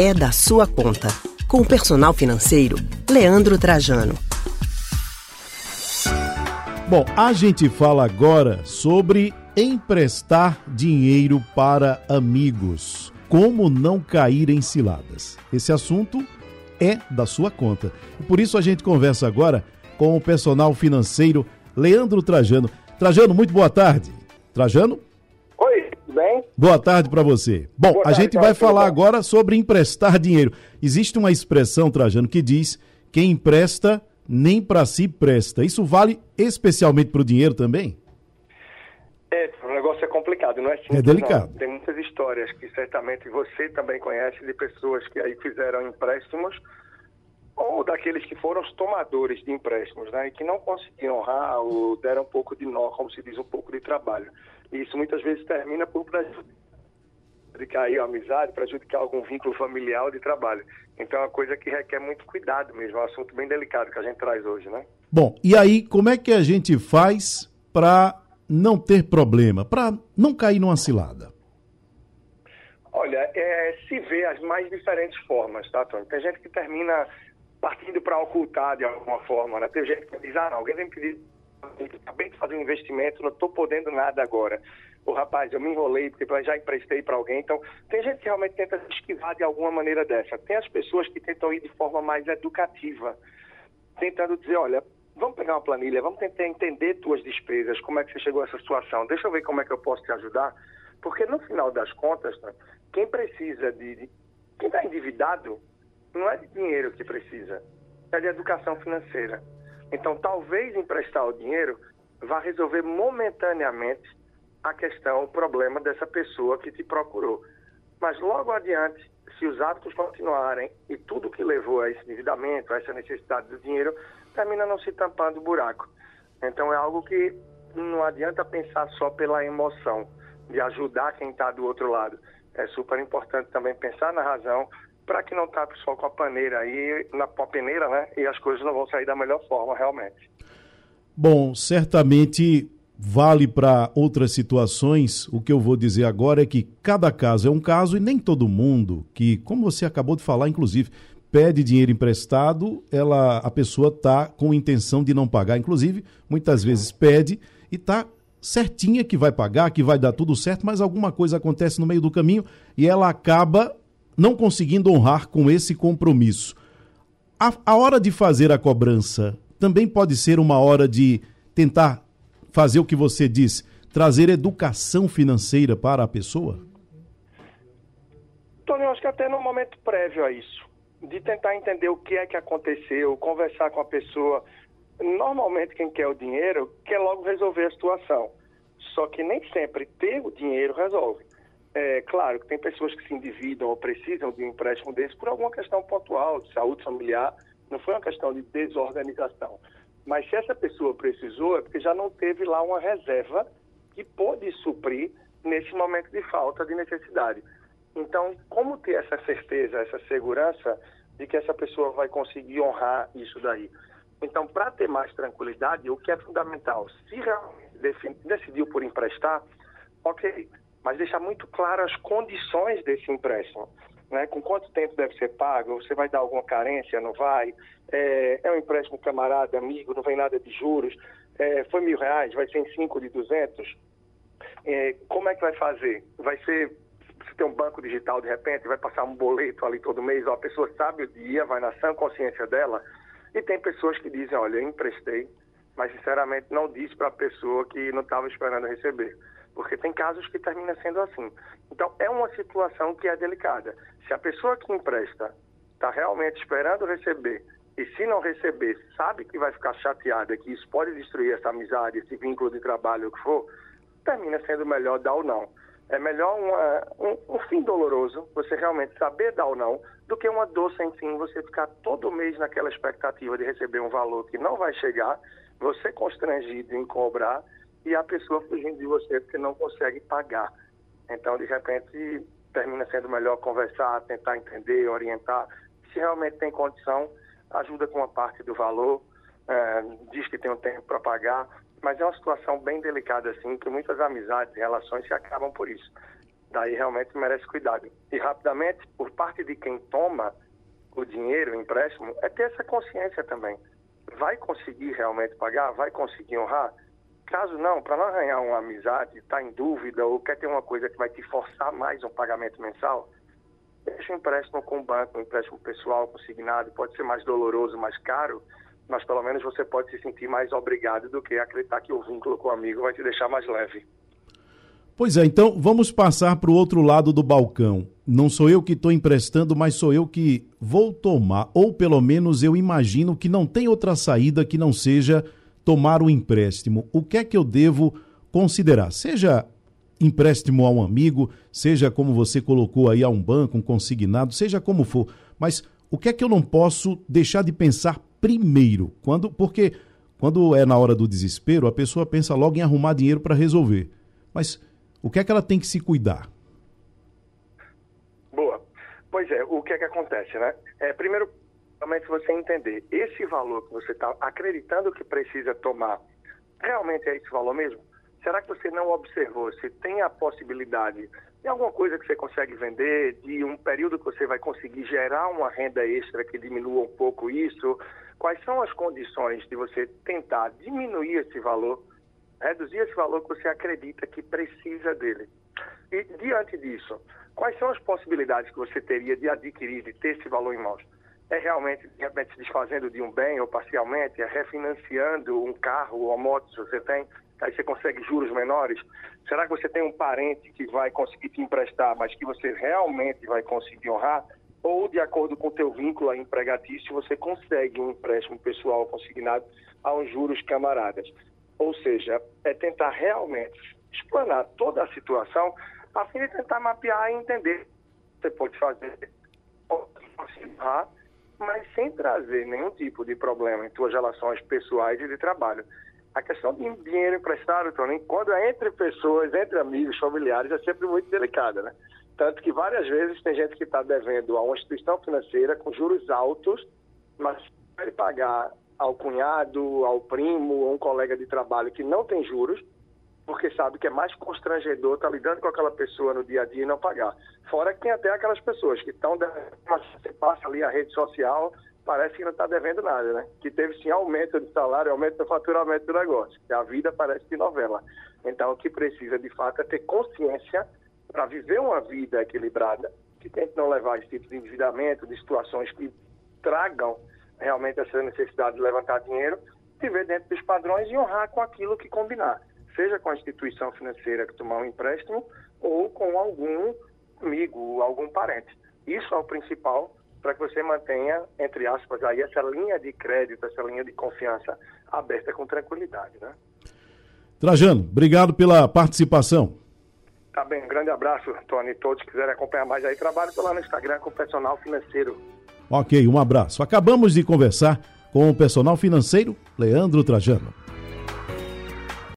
é da sua conta. Com o personal financeiro, Leandro Trajano. Bom, a gente fala agora sobre emprestar dinheiro para amigos. Como não cair em ciladas? Esse assunto é da sua conta. Por isso a gente conversa agora com o personal financeiro Leandro Trajano. Trajano, muito boa tarde. Trajano? Boa tarde para você. Bom, Boa a tarde, gente vai tudo falar agora sobre emprestar dinheiro. Existe uma expressão, Trajano, que diz: quem empresta nem para si presta. Isso vale especialmente para o dinheiro também? É, o negócio é complicado, não é simples, É delicado. não. Tem muitas histórias que certamente você também conhece de pessoas que aí fizeram empréstimos ou daqueles que foram os tomadores de empréstimos, né, e que não conseguiram honrar ou deram um pouco de nó, como se diz, um pouco de trabalho. E isso muitas vezes termina por prejudicar aí a amizade, prejudicar algum vínculo familiar de trabalho. Então é uma coisa que requer muito cuidado mesmo, é um assunto bem delicado que a gente traz hoje, né? Bom, e aí, como é que a gente faz para não ter problema, para não cair numa cilada? Olha, é, se vê as mais diferentes formas, tá, Tony? Tem gente que termina partindo para ocultar de alguma forma, né? Tem gente que diz, ah, não, alguém vem me pedir, acabei de fazer um investimento, não estou podendo nada agora. O rapaz, eu me enrolei porque já emprestei para alguém. Então, tem gente que realmente tenta esquivar de alguma maneira dessa. Tem as pessoas que tentam ir de forma mais educativa, tentando dizer, olha, vamos pegar uma planilha, vamos tentar entender tuas despesas, como é que você chegou a essa situação, deixa eu ver como é que eu posso te ajudar, porque no final das contas, né, quem precisa de, de quem está endividado não é de dinheiro que precisa, é de educação financeira. Então, talvez emprestar o dinheiro vá resolver momentaneamente a questão, o problema dessa pessoa que te procurou. Mas logo adiante, se os hábitos continuarem e tudo que levou a esse endividamento, a essa necessidade do dinheiro, termina não se tampando o buraco. Então é algo que não adianta pensar só pela emoção de ajudar quem está do outro lado. É super importante também pensar na razão para que não tape só com a paneira aí, na a peneira, né? E as coisas não vão sair da melhor forma, realmente. Bom, certamente vale para outras situações. O que eu vou dizer agora é que cada caso é um caso e nem todo mundo que, como você acabou de falar, inclusive, pede dinheiro emprestado, ela, a pessoa está com intenção de não pagar. Inclusive, muitas vezes pede e está certinha que vai pagar, que vai dar tudo certo, mas alguma coisa acontece no meio do caminho e ela acaba não conseguindo honrar com esse compromisso. A, a hora de fazer a cobrança também pode ser uma hora de tentar fazer o que você diz, trazer educação financeira para a pessoa? Tony, eu acho que até no momento prévio a isso, de tentar entender o que é que aconteceu, conversar com a pessoa. Normalmente quem quer o dinheiro quer logo resolver a situação. Só que nem sempre ter o dinheiro resolve. É claro que tem pessoas que se endividam ou precisam de um empréstimo desse por alguma questão pontual, de saúde familiar, não foi uma questão de desorganização. Mas se essa pessoa precisou, é porque já não teve lá uma reserva que pôde suprir nesse momento de falta, de necessidade. Então, como ter essa certeza, essa segurança de que essa pessoa vai conseguir honrar isso daí? Então, para ter mais tranquilidade, o que é fundamental, se realmente decidiu por emprestar, ok, mas deixar muito claro as condições desse empréstimo. Né? Com quanto tempo deve ser pago? Você vai dar alguma carência? Não vai? É, é um empréstimo camarada, amigo, não vem nada de juros? É, foi mil reais? Vai ser em cinco de duzentos? É, como é que vai fazer? Vai ser você tem um banco digital de repente, vai passar um boleto ali todo mês, ó, a pessoa sabe o dia, vai na sã consciência dela. E tem pessoas que dizem, olha, eu emprestei, mas sinceramente não disse para a pessoa que não estava esperando receber. Porque tem casos que termina sendo assim. Então é uma situação que é delicada. Se a pessoa que empresta está realmente esperando receber e se não receber, sabe que vai ficar chateada, que isso pode destruir essa amizade, esse vínculo de trabalho, o que for, termina sendo melhor dar ou não. É melhor uma, um, um fim doloroso, você realmente saber dar ou não, do que uma dor sem fim, você ficar todo mês naquela expectativa de receber um valor que não vai chegar, você constrangido em cobrar e a pessoa fugindo de você porque não consegue pagar. Então, de repente, termina sendo melhor conversar, tentar entender, orientar. Se realmente tem condição, ajuda com uma parte do valor, eh, diz que tem um tempo para pagar, mas é uma situação bem delicada assim, que muitas amizades e relações se acabam por isso. Daí realmente merece cuidado. E rapidamente, por parte de quem toma o dinheiro, o empréstimo, é ter essa consciência também. Vai conseguir realmente pagar? Vai conseguir honrar? Caso não, para não arranhar uma amizade, está em dúvida ou quer ter uma coisa que vai te forçar mais um pagamento mensal, deixa um empréstimo com o banco, um empréstimo pessoal consignado, pode ser mais doloroso, mais caro, mas pelo menos você pode se sentir mais obrigado do que acreditar que o vínculo com o amigo vai te deixar mais leve. Pois é, então vamos passar para o outro lado do balcão. Não sou eu que estou emprestando, mas sou eu que vou tomar, ou pelo menos eu imagino que não tem outra saída que não seja tomar o empréstimo. O que é que eu devo considerar? Seja empréstimo a um amigo, seja como você colocou aí a um banco, um consignado, seja como for. Mas o que é que eu não posso deixar de pensar primeiro? Quando, porque quando é na hora do desespero, a pessoa pensa logo em arrumar dinheiro para resolver. Mas o que é que ela tem que se cuidar? Boa. Pois é, o que é que acontece, né? É, primeiro, realmente você entender esse valor que você está acreditando que precisa tomar, realmente é esse valor mesmo? Será que você não observou se tem a possibilidade de alguma coisa que você consegue vender, de um período que você vai conseguir gerar uma renda extra que diminua um pouco isso? Quais são as condições de você tentar diminuir esse valor reduzir esse valor que você acredita que precisa dele. E, diante disso, quais são as possibilidades que você teria de adquirir, de ter esse valor em mãos? É realmente, de repente, se desfazendo de um bem ou parcialmente? É refinanciando um carro ou uma moto, se você tem? Aí você consegue juros menores? Será que você tem um parente que vai conseguir te emprestar, mas que você realmente vai conseguir honrar? Ou, de acordo com o teu vínculo empregatício, você consegue um empréstimo pessoal consignado a uns juros camaradas? Ou seja, é tentar realmente explanar toda a situação a fim de tentar mapear e entender você pode fazer, participar, mas sem trazer nenhum tipo de problema em suas relações pessoais e de trabalho. A questão de dinheiro emprestado, Tony, quando é entre pessoas, entre amigos, familiares, é sempre muito delicada, né? Tanto que várias vezes tem gente que está devendo a uma instituição financeira com juros altos, mas ele pagar ao cunhado, ao primo, ou um colega de trabalho que não tem juros, porque sabe que é mais constrangedor estar tá lidando com aquela pessoa no dia a dia e não pagar. Fora que tem até aquelas pessoas que estão, você passa ali a rede social, parece que não está devendo nada, né? Que teve sim aumento de salário, aumento do faturamento do negócio, a vida parece de novela. Então, o que precisa de fato é ter consciência para viver uma vida equilibrada, que tente não levar esse tipo de endividamento, de situações que tragam realmente essa necessidade de levantar dinheiro, viver dentro dos padrões e honrar com aquilo que combinar, seja com a instituição financeira que tomar um empréstimo ou com algum amigo, algum parente. Isso é o principal para que você mantenha, entre aspas, aí essa linha de crédito, essa linha de confiança aberta com tranquilidade, né? Trajano, obrigado pela participação. Tá bem, um grande abraço, Tony. Todos que quiserem acompanhar mais aí, trabalho lá no Instagram com o personal financeiro Ok, um abraço. Acabamos de conversar com o personal financeiro Leandro Trajano.